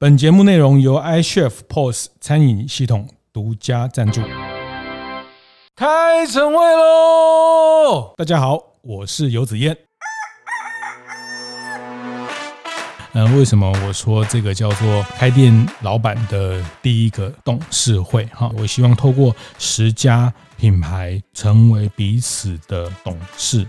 本节目内容由 iChef POS 餐饮系统独家赞助。开晨会喽！大家好，我是游子燕。嗯、呃，为什么我说这个叫做开店老板的第一个董事会？哈，我希望透过十家品牌成为彼此的董事。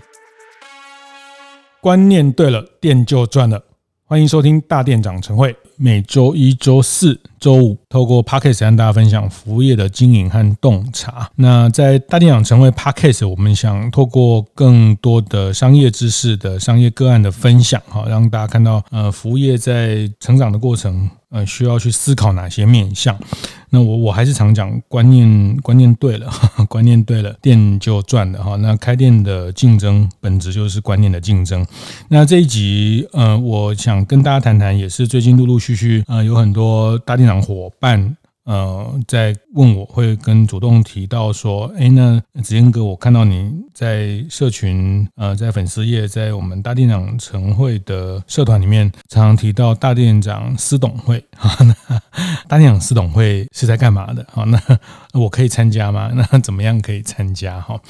观念对了，店就赚了。欢迎收听大店长晨会。每周一、周四、周五，透过 Podcast 跟大家分享服务业的经营和洞察。那在大电影成为 Podcast，我们想透过更多的商业知识的商业个案的分享，哈，让大家看到，呃，服务业在成长的过程。呃，需要去思考哪些面向？那我我还是常讲观念，观念对了，观念对了，店就赚了哈。那开店的竞争本质就是观念的竞争。那这一集，呃，我想跟大家谈谈，也是最近陆陆续继续，呃，有很多大店长伙伴。呃，在问我会跟主动提到说，哎，那子燕哥，我看到你在社群，呃，在粉丝页，在我们大店长晨会的社团里面，常常提到大店长私董会啊。那 大店长私董会是在干嘛的？好，那我可以参加吗？那怎么样可以参加？哈，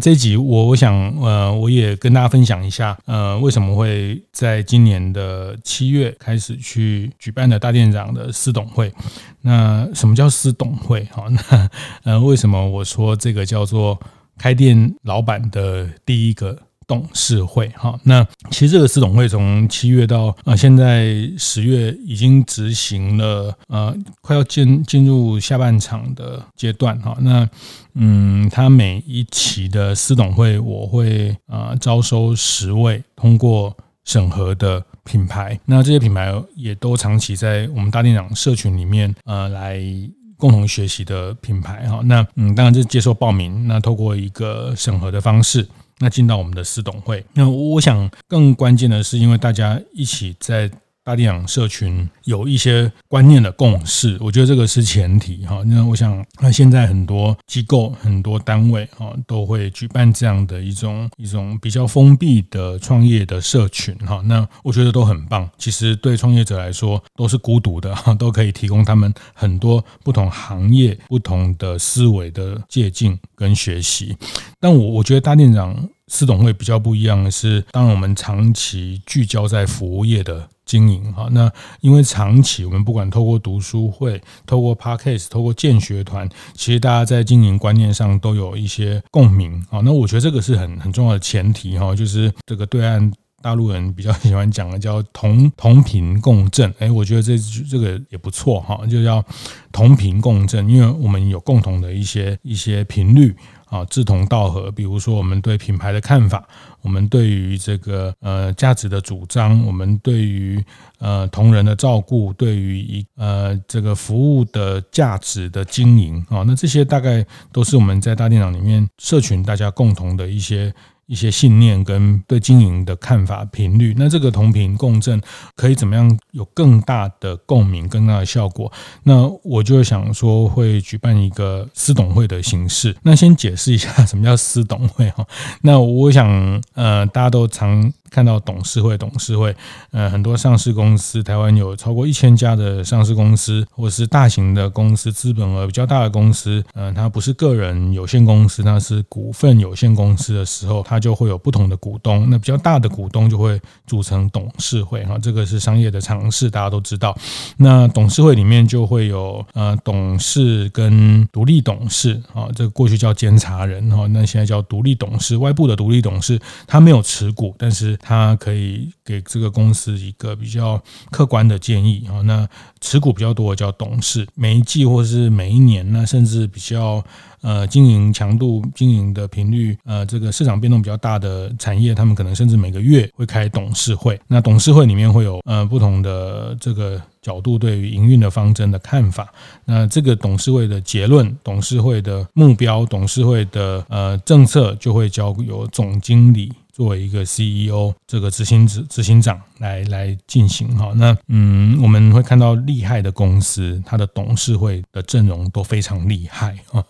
这一集我我想，呃，我也跟大家分享一下，呃，为什么会在今年的七月开始去举办的大店长的私董会。那什么叫私董会？哈，那呃，为什么我说这个叫做开店老板的第一个董事会？哈，那其实这个私董会从七月到呃现在十月已经执行了，呃，快要进进入下半场的阶段。哈，那嗯，他每一期的私董会，我会呃招收十位通过审核的。品牌，那这些品牌也都长期在我们大店长社群里面，呃，来共同学习的品牌哈。那嗯，当然这是接受报名，那透过一个审核的方式，那进到我们的私董会。那我想更关键的是，因为大家一起在。大店长社群有一些观念的共识，我觉得这个是前提哈。那我想，那现在很多机构、很多单位啊，都会举办这样的一种一种比较封闭的创业的社群哈。那我觉得都很棒。其实对创业者来说都是孤独的哈，都可以提供他们很多不同行业、不同的思维的借鉴跟学习。但我我觉得大店长司董会比较不一样的是，当我们长期聚焦在服务业的。经营哈，那因为长期我们不管透过读书会、透过 Podcast、透过建学团，其实大家在经营观念上都有一些共鸣啊。那我觉得这个是很很重要的前提哈，就是这个对岸大陆人比较喜欢讲的叫同同频共振。哎，我觉得这这个也不错哈，就叫同频共振，因为我们有共同的一些一些频率。啊，志同道合，比如说我们对品牌的看法，我们对于这个呃价值的主张，我们对于呃同仁的照顾，对于一呃这个服务的价值的经营啊，那这些大概都是我们在大电脑里面社群大家共同的一些。一些信念跟对经营的看法频率，那这个同频共振可以怎么样有更大的共鸣、更大的效果？那我就想说会举办一个私董会的形式。那先解释一下什么叫私董会哈。那我想呃，大家都常。看到董事会，董事会，呃，很多上市公司，台湾有超过一千家的上市公司，或是大型的公司，资本额比较大的公司，呃，它不是个人有限公司，它是股份有限公司的时候，它就会有不同的股东，那比较大的股东就会组成董事会，哈，这个是商业的常识，大家都知道。那董事会里面就会有呃董事跟独立董事，啊，这个过去叫监察人，哈，那现在叫独立董事，外部的独立董事，他没有持股，但是他可以给这个公司一个比较客观的建议啊。那持股比较多的叫董事，每一季或是每一年，那甚至比较呃经营强度、经营的频率，呃，这个市场变动比较大的产业，他们可能甚至每个月会开董事会。那董事会里面会有呃不同的这个角度对于营运的方针的看法。那这个董事会的结论、董事会的目标、董事会的呃政策，就会交由总经理。作为一个 CEO，这个执行执执行长来来进行哈。那嗯，我们会看到厉害的公司，它的董事会的阵容都非常厉害啊。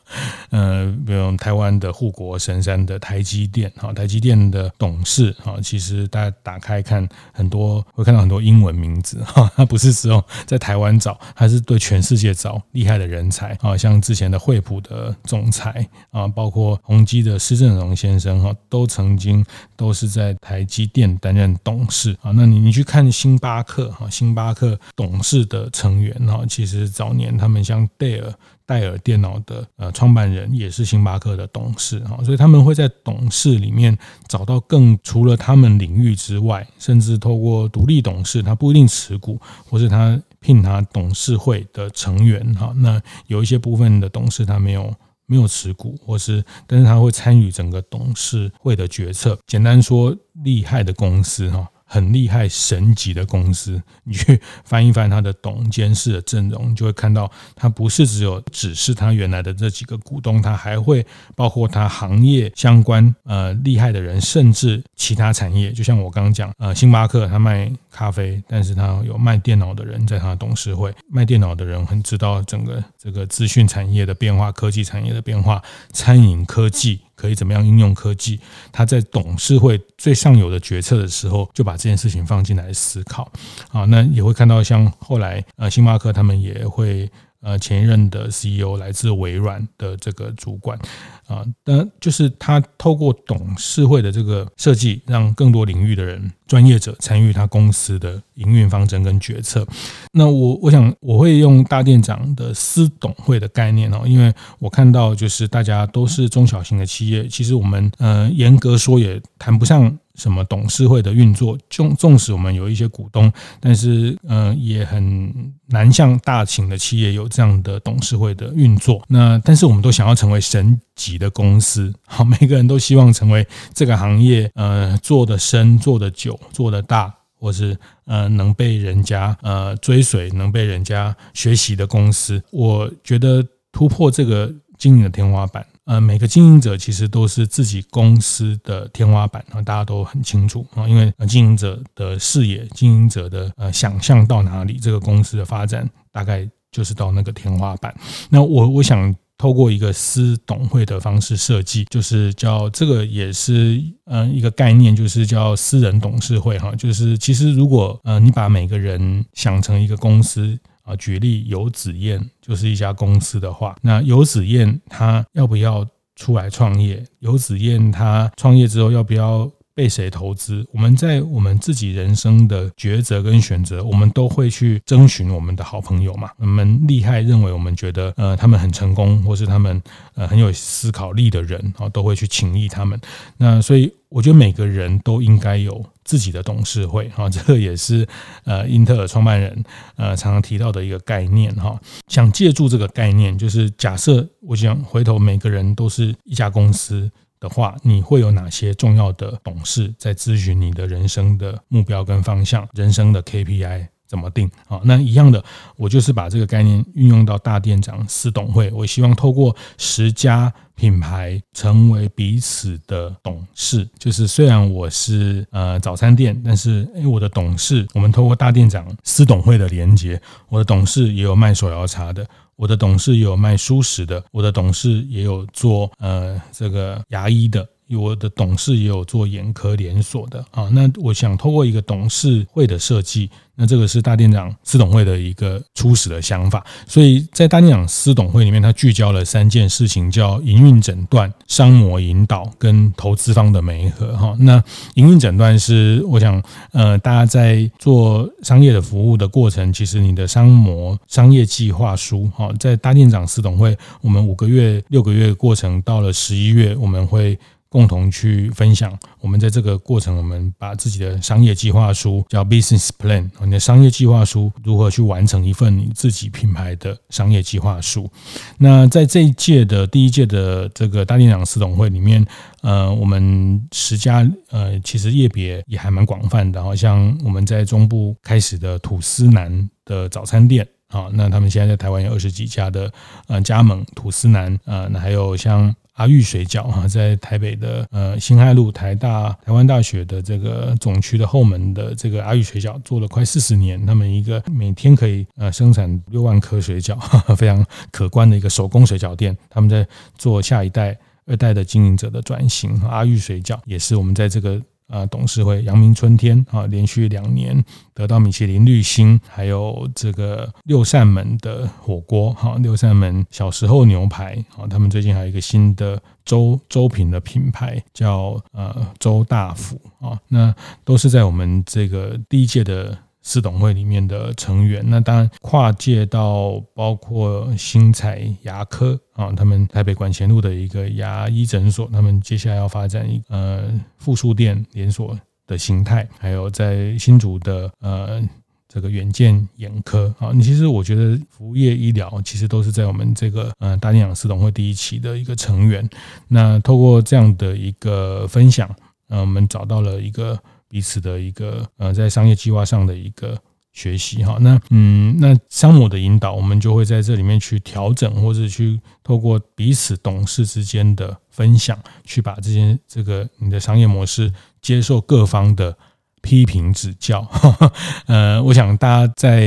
呃，比如台湾的护国神山的台积电哈，台积电的董事哈，其实大家打开看很多会看到很多英文名字哈，它不是只有在台湾找，还是对全世界找厉害的人才啊，像之前的惠普的总裁啊，包括宏基的施正荣先生哈，都曾经都是在台积电担任董事啊。那你你去看星巴克哈，星巴克董事的成员哈，其实早年他们像戴尔。戴尔电脑的呃创办人也是星巴克的董事哈，所以他们会在董事里面找到更除了他们领域之外，甚至透过独立董事，他不一定持股，或是他聘他董事会的成员哈。那有一些部分的董事他没有没有持股，或是但是他会参与整个董事会的决策。简单说，厉害的公司哈。很厉害、神级的公司，你去翻一翻他的董监事的阵容，就会看到，他不是只有只是他原来的这几个股东，他还会包括他行业相关呃厉害的人，甚至其他产业。就像我刚刚讲，呃，星巴克他卖咖啡，但是他有卖电脑的人在他的董事会，卖电脑的人很知道整个这个资讯产业的变化、科技产业的变化、餐饮科技。可以怎么样应用科技？他在董事会最上游的决策的时候，就把这件事情放进来思考。啊，那也会看到像后来呃，星巴克他们也会。呃，前一任的 CEO 来自微软的这个主管啊，那就是他透过董事会的这个设计，让更多领域的人、专业者参与他公司的营运方针跟决策。那我我想我会用大店长的私董会的概念哦，因为我看到就是大家都是中小型的企业，其实我们呃严格说也谈不上。什么董事会的运作，纵纵使我们有一些股东，但是呃也很难像大型的企业有这样的董事会的运作。那但是我们都想要成为神级的公司，好，每个人都希望成为这个行业呃做得深、做得久、做得大，或是呃能被人家呃追随、能被人家学习的公司。我觉得突破这个经营的天花板。呃，每个经营者其实都是自己公司的天花板啊，大家都很清楚啊，因为经营者的视野、经营者的呃想象到哪里，这个公司的发展大概就是到那个天花板。那我我想透过一个私董会的方式设计，就是叫这个也是呃一个概念，就是叫私人董事会哈，就是其实如果呃你把每个人想成一个公司。啊，举例游子燕就是一家公司的话，那游子燕他要不要出来创业？游子燕他创业之后要不要被谁投资？我们在我们自己人生的抉择跟选择，我们都会去征询我们的好朋友嘛。我们厉害，认为我们觉得呃他们很成功，或是他们呃很有思考力的人啊，都会去请益他们。那所以我觉得每个人都应该有。自己的董事会哈，这个也是呃英特尔创办人呃常常提到的一个概念哈。想借助这个概念，就是假设我想回头每个人都是一家公司的话，你会有哪些重要的董事在咨询你的人生的目标跟方向，人生的 KPI？怎么定啊？那一样的，我就是把这个概念运用到大店长私董会。我希望透过十家品牌成为彼此的董事，就是虽然我是呃早餐店，但是诶我的董事，我们透过大店长私董会的连接，我的董事也有卖手摇茶的，我的董事也有卖蔬食的，我的董事也有做呃这个牙医的。我的董事也有做眼科连锁的啊，那我想透过一个董事会的设计，那这个是大店长司董会的一个初始的想法，所以在大店长司董会里面，它聚焦了三件事情，叫营运诊断、商模引导跟投资方的媒合哈。那营运诊断是我想呃，大家在做商业的服务的过程，其实你的商模、商业计划书哈，在大店长司董会，我们五个月、六个月过程，到了十一月，我们会。共同去分享，我们在这个过程，我们把自己的商业计划书叫 Business Plan，你的商业计划书如何去完成一份你自己品牌的商业计划书？那在这一届的第一届的这个大店长私董会里面，呃，我们十家呃，其实业别也还蛮广泛的，好像我们在中部开始的吐司男的早餐店。啊，那他们现在在台湾有二十几家的呃加盟吐司男，呃，那还有像阿裕水饺啊，在台北的呃辛亥路台大台湾大学的这个总区的后门的这个阿裕水饺做了快四十年，他们一个每天可以呃生产六万颗水饺，非常可观的一个手工水饺店。他们在做下一代、二代的经营者的转型。阿裕水饺也是我们在这个。啊，董事会阳明春天啊，连续两年得到米其林绿星，还有这个六扇门的火锅哈，六扇门小时候牛排啊，他们最近还有一个新的粥粥品的品牌叫呃周大福啊，那都是在我们这个第一届的。四董会里面的成员，那当然跨界到包括新彩牙科啊，他们台北馆前路的一个牙医诊所，他们接下来要发展一呃复数店连锁的形态，还有在新竹的呃这个远见眼科啊，你其实我觉得服务业医疗其实都是在我们这个呃大店长司董会第一期的一个成员，那透过这样的一个分享，呃，我们找到了一个。彼此的一个呃，在商业计划上的一个学习哈，那嗯，那商模的引导，我们就会在这里面去调整，或者去透过彼此董事之间的分享，去把这些这个你的商业模式接受各方的批评指教。呃，我想大家在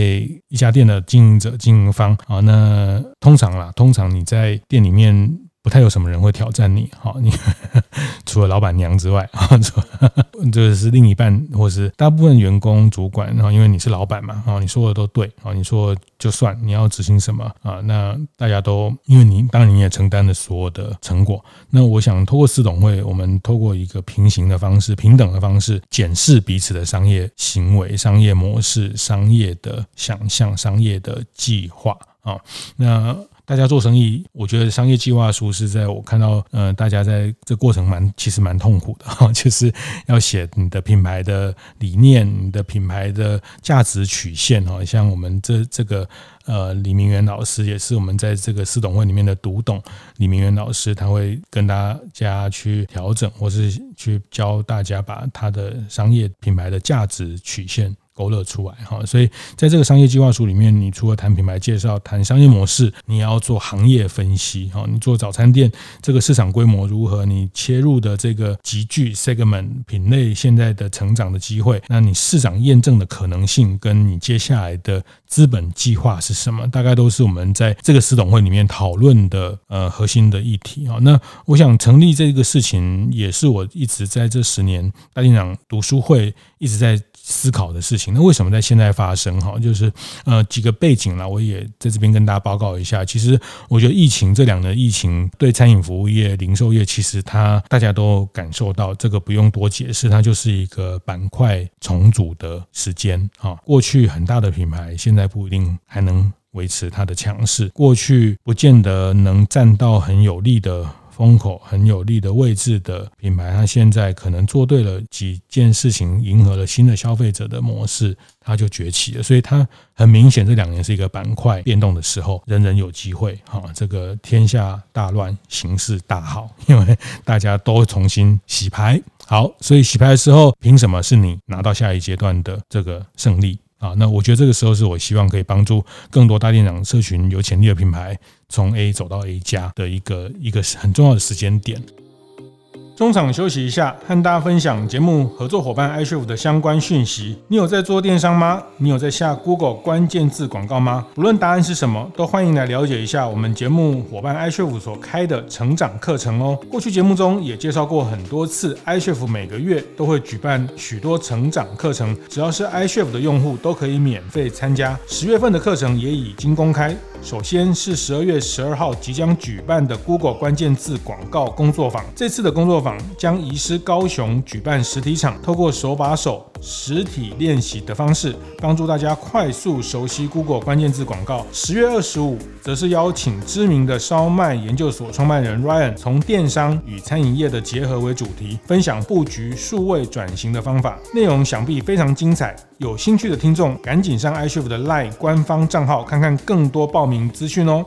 一家店的经营者、经营方啊，那通常啦，通常你在店里面。不太有什么人会挑战你，哈，你除了老板娘之外，啊，这 是另一半或是大部分员工、主管，然后因为你是老板嘛，啊，你说的都对，啊，你说就算你要执行什么啊，那大家都因为你当然你也承担了所有的成果。那我想透过四董会，我们透过一个平行的方式、平等的方式，检视彼此的商业行为、商业模式、商业的想象、商业的计划啊，那。大家做生意，我觉得商业计划书是在我看到，呃，大家在这过程蛮其实蛮痛苦的哈，就是要写你的品牌的理念、你的品牌的价值曲线哈，像我们这这个呃李明远老师也是我们在这个司董会里面的独董李明远老师，他会跟大家去调整，或是去教大家把他的商业品牌的价值曲线。勾勒出来哈，所以在这个商业计划书里面，你除了谈品牌介绍、谈商业模式，你要做行业分析哈。你做早餐店，这个市场规模如何？你切入的这个集聚 segment 品类现在的成长的机会，那你市场验证的可能性，跟你接下来的资本计划是什么？大概都是我们在这个司董会里面讨论的呃核心的议题啊。那我想成立这个事情，也是我一直在这十年大店长读书会一直在。思考的事情，那为什么在现在发生？哈，就是呃几个背景啦，我也在这边跟大家报告一下。其实我觉得疫情这两年疫情对餐饮服务业、零售业，其实它大家都感受到，这个不用多解释，它就是一个板块重组的时间啊。过去很大的品牌，现在不一定还能维持它的强势；过去不见得能占到很有利的。风口很有利的位置的品牌，它现在可能做对了几件事情，迎合了新的消费者的模式，它就崛起了。所以它很明显，这两年是一个板块变动的时候，人人有机会哈。这个天下大乱，形势大好，因为大家都重新洗牌。好，所以洗牌的时候，凭什么是你拿到下一阶段的这个胜利？啊，那我觉得这个时候是我希望可以帮助更多大店长社群有潜力的品牌从 A 走到 A 加的一个一个很重要的时间点。中场休息一下，和大家分享节目合作伙伴 iCHEF 的相关讯息。你有在做电商吗？你有在下 Google 关键字广告吗？不论答案是什么，都欢迎来了解一下我们节目伙伴 iCHEF 所开的成长课程哦。过去节目中也介绍过很多次，iCHEF 每个月都会举办许多成长课程，只要是 iCHEF 的用户都可以免费参加。十月份的课程也已经公开。首先是十二月十二号即将举办的 Google 关键字广告工作坊。这次的工作坊将移师高雄举办实体场，透过手把手实体练习的方式，帮助大家快速熟悉 Google 关键字广告。十月二十五，则是邀请知名的烧麦研究所创办人 Ryan，从电商与餐饮业的结合为主题，分享布局数位转型的方法。内容想必非常精彩。有兴趣的听众，赶紧上 iCHEF 的 LINE 官方账号看看更多报名资讯哦。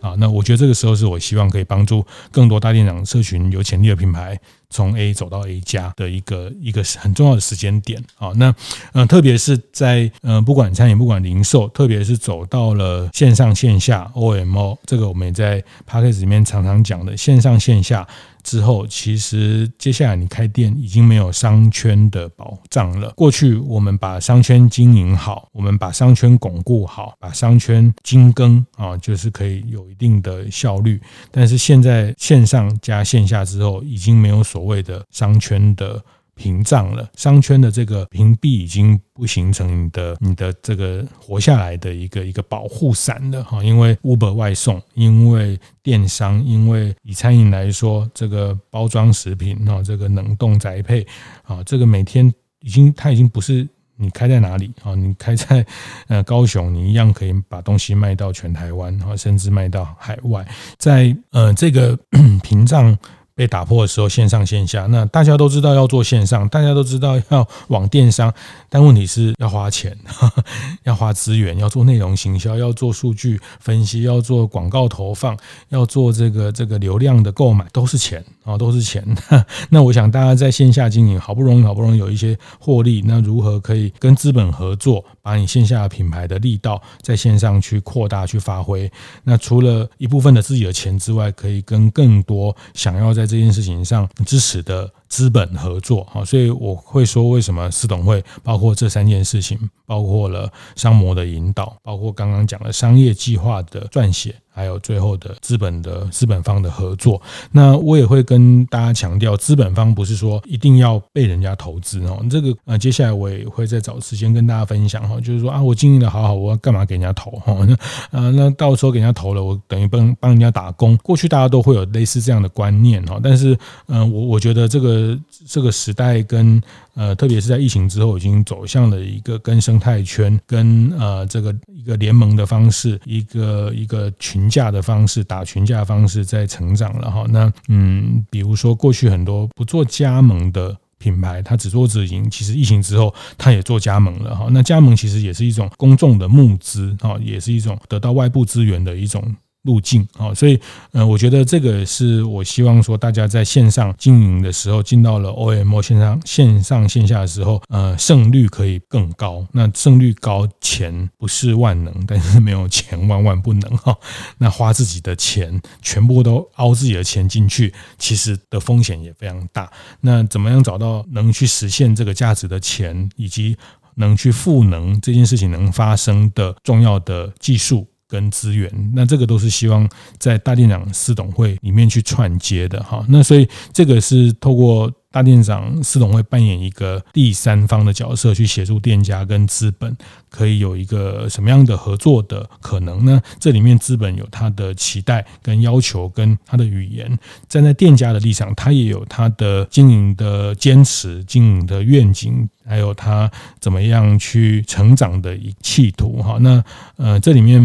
啊。那我觉得这个时候是我希望可以帮助更多大店长社群有潜力的品牌。从 A 走到 A 加的一个一个很重要的时间点啊，那呃，特别是在呃，不管餐饮，不管零售，特别是走到了线上线下 OMO，这个我们也在 p a c k a g e 里面常常讲的线上线下。之后，其实接下来你开店已经没有商圈的保障了。过去我们把商圈经营好，我们把商圈巩固好，把商圈精耕啊，就是可以有一定的效率。但是现在线上加线下之后，已经没有所谓的商圈的。屏障了，商圈的这个屏蔽已经不形成你的你的这个活下来的一个一个保护伞了哈，因为 Uber 外送，因为电商，因为以餐饮来说，这个包装食品啊，这个冷冻宅配啊，这个每天已经它已经不是你开在哪里啊，你开在呃高雄，你一样可以把东西卖到全台湾，甚至卖到海外，在呃这个 屏障。被打破的时候，线上线下，那大家都知道要做线上，大家都知道要往电商，但问题是要花钱，要花资源，要做内容行销，要做数据分析，要做广告投放，要做这个这个流量的购买，都是钱啊，都是钱。那我想大家在线下经营，好不容易好不容易有一些获利，那如何可以跟资本合作，把你线下品牌的力道在线上去扩大去发挥？那除了一部分的自己的钱之外，可以跟更多想要在这件事情上支持的资本合作，好，所以我会说，为什么司董会包括这三件事情，包括了商模的引导，包括刚刚讲的商业计划的撰写。还有最后的资本的资本方的合作，那我也会跟大家强调，资本方不是说一定要被人家投资哦。这个呃，接下来我也会再找时间跟大家分享哈，就是说啊，我经营的好好，我要干嘛给人家投哈？那呃，那到时候给人家投了，我等于帮帮人家打工。过去大家都会有类似这样的观念哈，但是嗯、我我觉得这个呃这个时代跟。呃，特别是在疫情之后，已经走向了一个跟生态圈、跟呃这个一个联盟的方式，一个一个群架的方式，打群架的方式在成长了哈。那嗯，比如说过去很多不做加盟的品牌，它只做直营，其实疫情之后，它也做加盟了哈。那加盟其实也是一种公众的募资哈，也是一种得到外部资源的一种。路径啊，所以呃，我觉得这个是我希望说，大家在线上经营的时候，进到了 OMO 线上线上线下的时候，呃，胜率可以更高。那胜率高，钱不是万能，但是没有钱万万不能哈。那花自己的钱，全部都凹自己的钱进去，其实的风险也非常大。那怎么样找到能去实现这个价值的钱，以及能去赋能这件事情能发生的重要的技术？跟资源，那这个都是希望在大店长司董会里面去串接的哈。那所以这个是透过。大店长司董会扮演一个第三方的角色，去协助店家跟资本可以有一个什么样的合作的可能呢？这里面资本有他的期待跟要求，跟他的语言；站在店家的立场，他也有他的经营的坚持、经营的愿景，还有他怎么样去成长的一企图。哈，那呃，这里面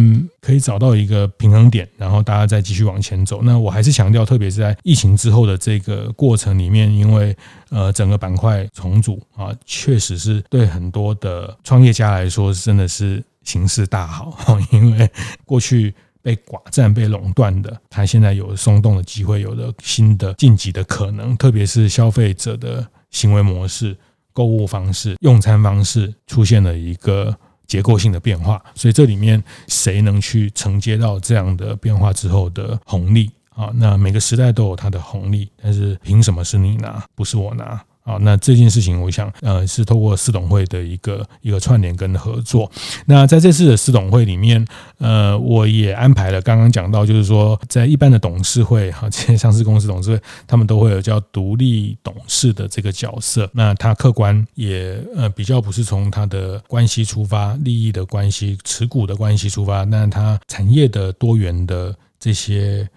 可以找到一个平衡点，然后大家再继续往前走。那我还是强调，特别是在疫情之后的这个过程里面，因为呃，整个板块重组啊，确实是对很多的创业家来说，真的是形势大好。因为过去被寡占、被垄断的，它现在有松动的机会，有了新的晋级的可能。特别是消费者的行为模式、购物方式、用餐方式出现了一个结构性的变化，所以这里面谁能去承接到这样的变化之后的红利？啊，那每个时代都有它的红利，但是凭什么是你拿，不是我拿？啊，那这件事情，我想，呃，是透过司董会的一个一个串联跟合作。那在这次的司董会里面，呃，我也安排了刚刚讲到，就是说，在一般的董事会，哈，这些上市公司董事会，他们都会有叫独立董事的这个角色。那他客观也，呃，比较不是从他的关系出发，利益的关系、持股的关系出发，那他产业的多元的这些。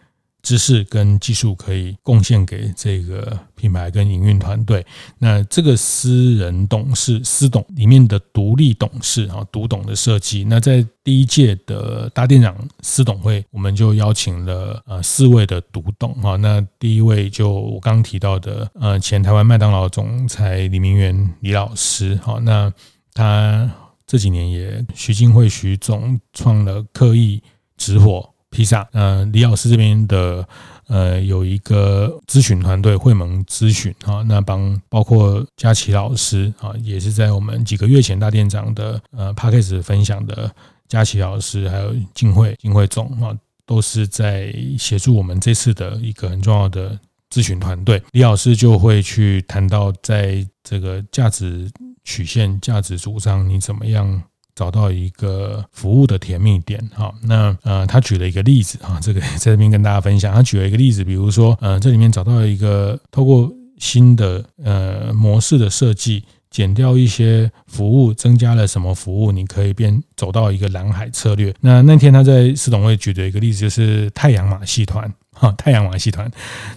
知识跟技术可以贡献给这个品牌跟营运团队。那这个私人董事、司董里面的独立董事啊，独董的设计。那在第一届的大店长司董会，我们就邀请了呃四位的独董啊。那第一位就我刚提到的呃前台湾麦当劳总裁李明源李老师。好，那他这几年也徐金惠徐总创了刻意直火。披萨。呃，李老师这边的呃有一个咨询团队，会盟咨询啊，那帮包括佳琪老师啊，也是在我们几个月前大店长的呃 Podcast 分享的佳琪老师，还有金慧金慧总啊，都是在协助我们这次的一个很重要的咨询团队。李老师就会去谈到在这个价值曲线、价值主张，你怎么样？找到一个服务的甜蜜点，好，那呃，他举了一个例子啊，这个在这边跟大家分享。他举了一个例子，比如说，呃，这里面找到了一个透过新的呃模式的设计，减掉一些服务，增加了什么服务，你可以变走到一个蓝海策略。那那天他在司董会举的一个例子就是太阳马戏团，哈，太阳马戏团，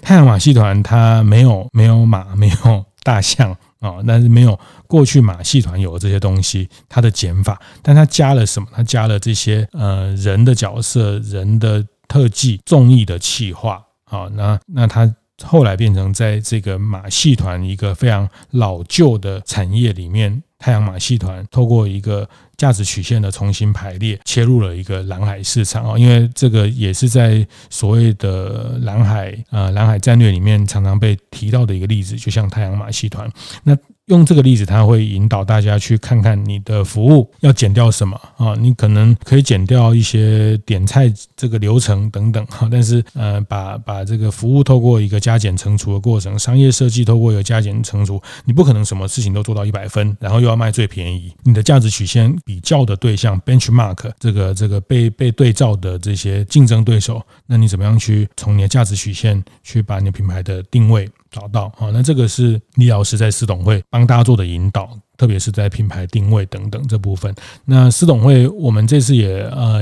太阳马戏团它没有没有马，没有大象。啊，但是没有过去马戏团有这些东西，它的减法，但它加了什么？它加了这些呃人的角色、人的特技、综艺的企划。啊，那那它后来变成在这个马戏团一个非常老旧的产业里面，太阳马戏团透过一个价值曲线的重新排列，切入了一个蓝海市场啊，因为这个也是在所谓的蓝海啊蓝海战略里面常常被提到的一个例子，就像太阳马戏团那。用这个例子，他会引导大家去看看你的服务要减掉什么啊？你可能可以减掉一些点菜这个流程等等哈，但是呃，把把这个服务透过一个加减乘除的过程，商业设计透过一个加减乘除，你不可能什么事情都做到一百分，然后又要卖最便宜。你的价值曲线比较的对象 benchmark 这个这个被被对照的这些竞争对手，那你怎么样去从你的价值曲线去把你的品牌的定位？找到啊，那这个是李老师在私董会帮大家做的引导，特别是在品牌定位等等这部分。那私董会我们这次也呃。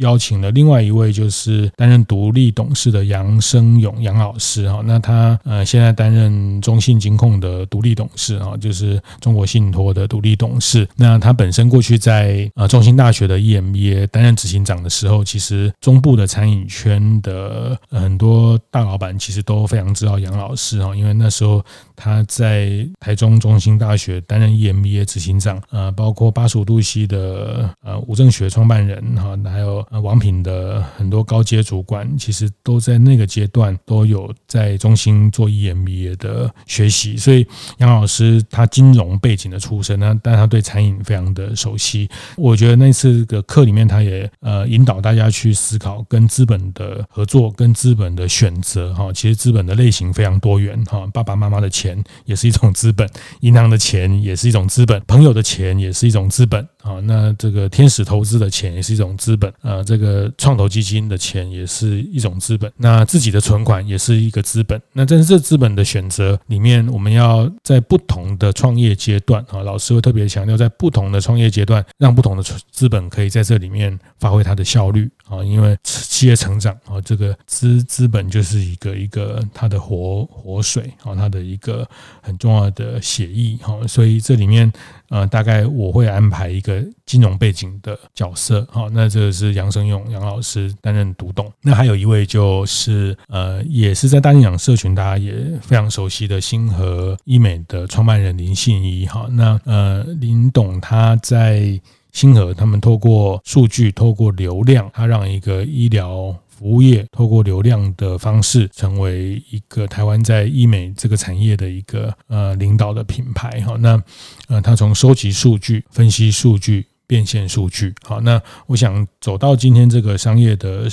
邀请了另外一位，就是担任独立董事的杨生勇杨老师哈，那他呃现在担任中信金控的独立董事啊，就是中国信托的独立董事。那他本身过去在呃中兴大学的 EMBA 担任执行长的时候，其实中部的餐饮圈的很多大老板其实都非常知道杨老师哈，因为那时候他在台中中兴大学担任 EMBA 执行长，呃，包括八十五度 C 的呃吴正学创办人哈，还有。呃，王品的很多高阶主管其实都在那个阶段都有在中心做 EMBA 的学习，所以杨老师他金融背景的出身，呢但他对餐饮非常的熟悉。我觉得那次的课里面，他也呃引导大家去思考跟资本的合作，跟资本的选择哈。其实资本的类型非常多元哈，爸爸妈妈的钱也是一种资本，银行的钱也是一种资本，朋友的钱也是一种资本啊。那这个天使投资的钱也是一种资本啊。这个创投基金的钱也是一种资本，那自己的存款也是一个资本。那在这资本的选择里面，我们要在不同的创业阶段啊，老师会特别强调，在不同的创业阶段，让不同的资本可以在这里面发挥它的效率啊。因为企业成长啊，这个资资本就是一个一个它的活活水啊，它的一个很重要的血液哈。所以这里面。呃，大概我会安排一个金融背景的角色，好，那这个是杨生勇杨老师担任独董，那还有一位就是呃，也是在大店长社群大家也非常熟悉的星河医美的创办人林信一，哈，那呃林董他在星河，他们透过数据，透过流量，他让一个医疗。服务业透过流量的方式，成为一个台湾在医美这个产业的一个呃领导的品牌哈。那呃，他从收集数据、分析数据、变现数据，好，那我想走到今天这个商业的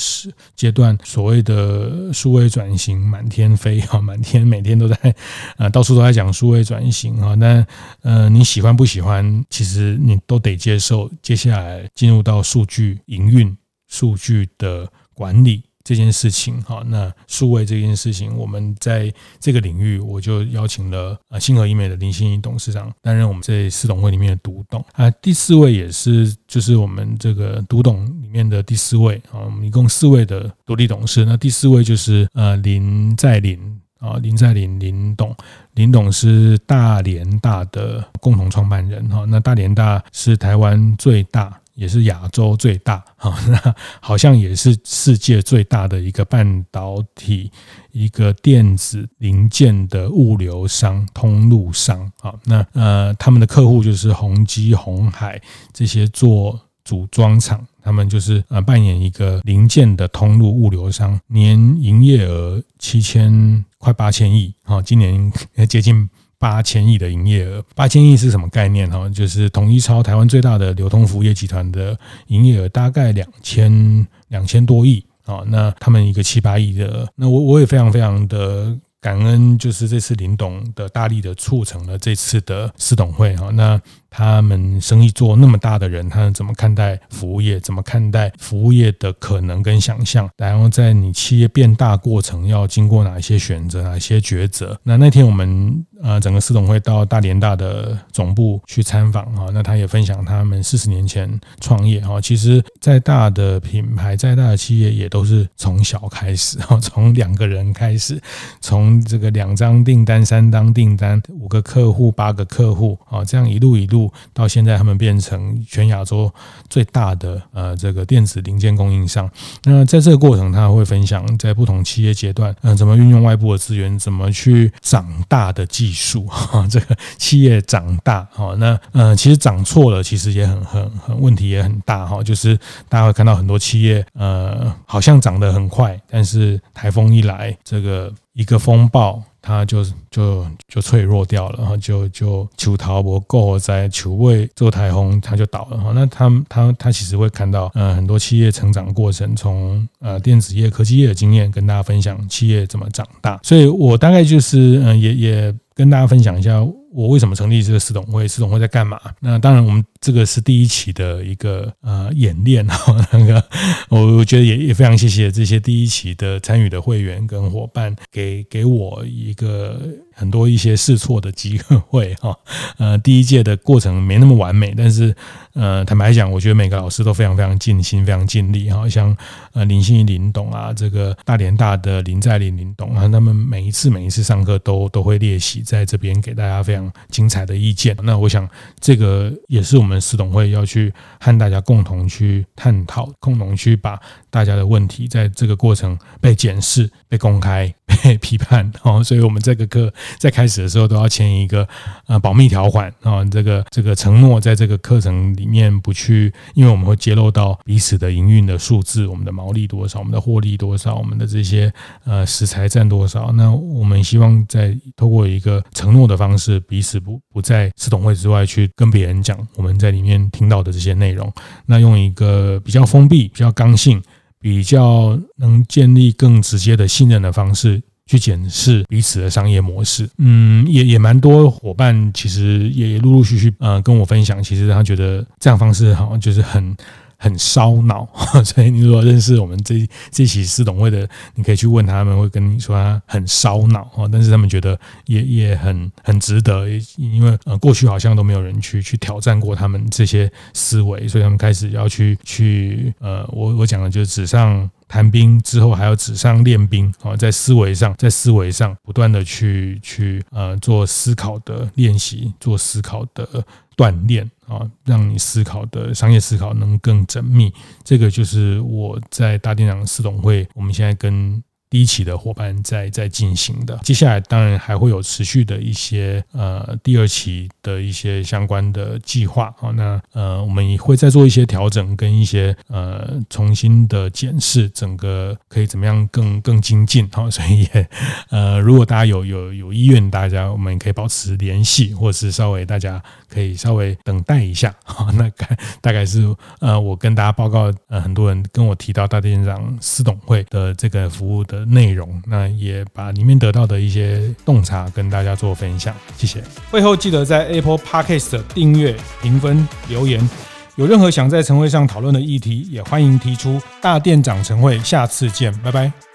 阶段，所谓的数位转型满天飞哈，满天每天都在呃到处都在讲数位转型哈。那呃你喜欢不喜欢？其实你都得接受。接下来进入到数据营运、数据的。管理这件事情，哈，那数位这件事情，我们在这个领域，我就邀请了啊，星河医美的林心怡董事长担任我们这四董会里面的独董啊。第四位也是，就是我们这个独董里面的第四位啊。我们一共四位的独立董事，那第四位就是呃林在林啊，林在林林董，林董是大联大的共同创办人哈。那大联大是台湾最大。也是亚洲最大，哈，那好像也是世界最大的一个半导体、一个电子零件的物流商、通路商，啊，那呃，他们的客户就是宏基、红海这些做组装厂。他们就是呃扮演一个零件的通路物流商，年营业额七千快八千亿，哈，今年接近八千亿的营业额。八千亿是什么概念？哈，就是统一超台湾最大的流通服务业集团的营业额大概两千两千多亿，啊，那他们一个七八亿的，那我我也非常非常的感恩，就是这次林董的大力的促成了这次的四董会，哈，那。他们生意做那么大的人，他们怎么看待服务业？怎么看待服务业的可能跟想象？然后在你企业变大过程要经过哪些选择、哪些抉择？那那天我们呃整个司董会到大连大的总部去参访啊，那他也分享他们四十年前创业哈，其实再大的品牌、再大的企业也都是从小开始哈，从两个人开始，从这个两张订单、三张订单、五个客户、八个客户啊，这样一路一路。到现在，他们变成全亚洲最大的呃这个电子零件供应商。那在这个过程，他会分享在不同企业阶段，嗯，怎么运用外部的资源，怎么去长大的技术 哈。这个企业长大哈，那呃其实长错了，其实也很很很问题也很大哈。就是大家会看到很多企业呃好像长得很快，但是台风一来，这个一个风暴。他就就就脆弱掉了，然后就就求逃不过在求位做台风，他就倒了哈。那他他他其实会看到嗯很多企业成长过程，从呃电子业、科技业的经验跟大家分享企业怎么长大。所以我大概就是嗯也也跟大家分享一下。我为什么成立这个司董会？司董会在干嘛？那当然，我们这个是第一期的一个呃演练 哈。那个我我觉得也也非常谢谢这些第一期的参与的会员跟伙伴，给给我一个很多一些试错的机会哈。呃，第一届的过程没那么完美，但是呃，坦白讲，我觉得每个老师都非常非常尽心，非常尽力哈。像呃林信一林董啊，这个大连大的林在林林董啊，他们每一次每一次上课都都会练习在这边给大家非常。精彩的意见，那我想这个也是我们司董会要去和大家共同去探讨，共同去把大家的问题在这个过程被检视、被公开、被 批判。哦，所以我们这个课在开始的时候都要签一个呃保密条款啊，这个这个承诺在这个课程里面不去，因为我们会揭露到彼此的营运的数字，我们的毛利多少，我们的获利多少，我们的这些呃食材占多少。那我们希望在透过一个承诺的方式，彼此不不在司董会之外去跟别人讲我们在里面听到的这些内容，那用一个比较封闭、比较刚性、比较能建立更直接的信任的方式去检视彼此的商业模式。嗯，也也蛮多伙伴其实也陆陆续续呃跟我分享，其实他觉得这样方式好像就是很。很烧脑，所以你如果认识我们这这期司董会的，你可以去问他们，会跟你说他很烧脑啊。但是他们觉得也也很很值得，因为呃过去好像都没有人去去挑战过他们这些思维，所以他们开始要去去呃，我我讲的就是纸上谈兵之后还要纸上练兵啊，在思维上在思维上不断的去去呃做思考的练习，做思考的。锻炼啊，让你思考的商业思考能更缜密，这个就是我在大店长司董会，我们现在跟。第一期的伙伴在在进行的，接下来当然还会有持续的一些呃第二期的一些相关的计划。啊，那呃我们也会再做一些调整跟一些呃重新的检视，整个可以怎么样更更精进。哈，所以也呃如果大家有有有意愿，大家我们可以保持联系，或是稍微大家可以稍微等待一下。哈，那大概是呃我跟大家报告呃很多人跟我提到大店长司董会的这个服务的内容，那也把里面得到的一些洞察跟大家做分享，谢谢。会后记得在 Apple Podcast 订阅、评分、留言。有任何想在晨会上讨论的议题，也欢迎提出。大店长晨会，下次见，拜拜。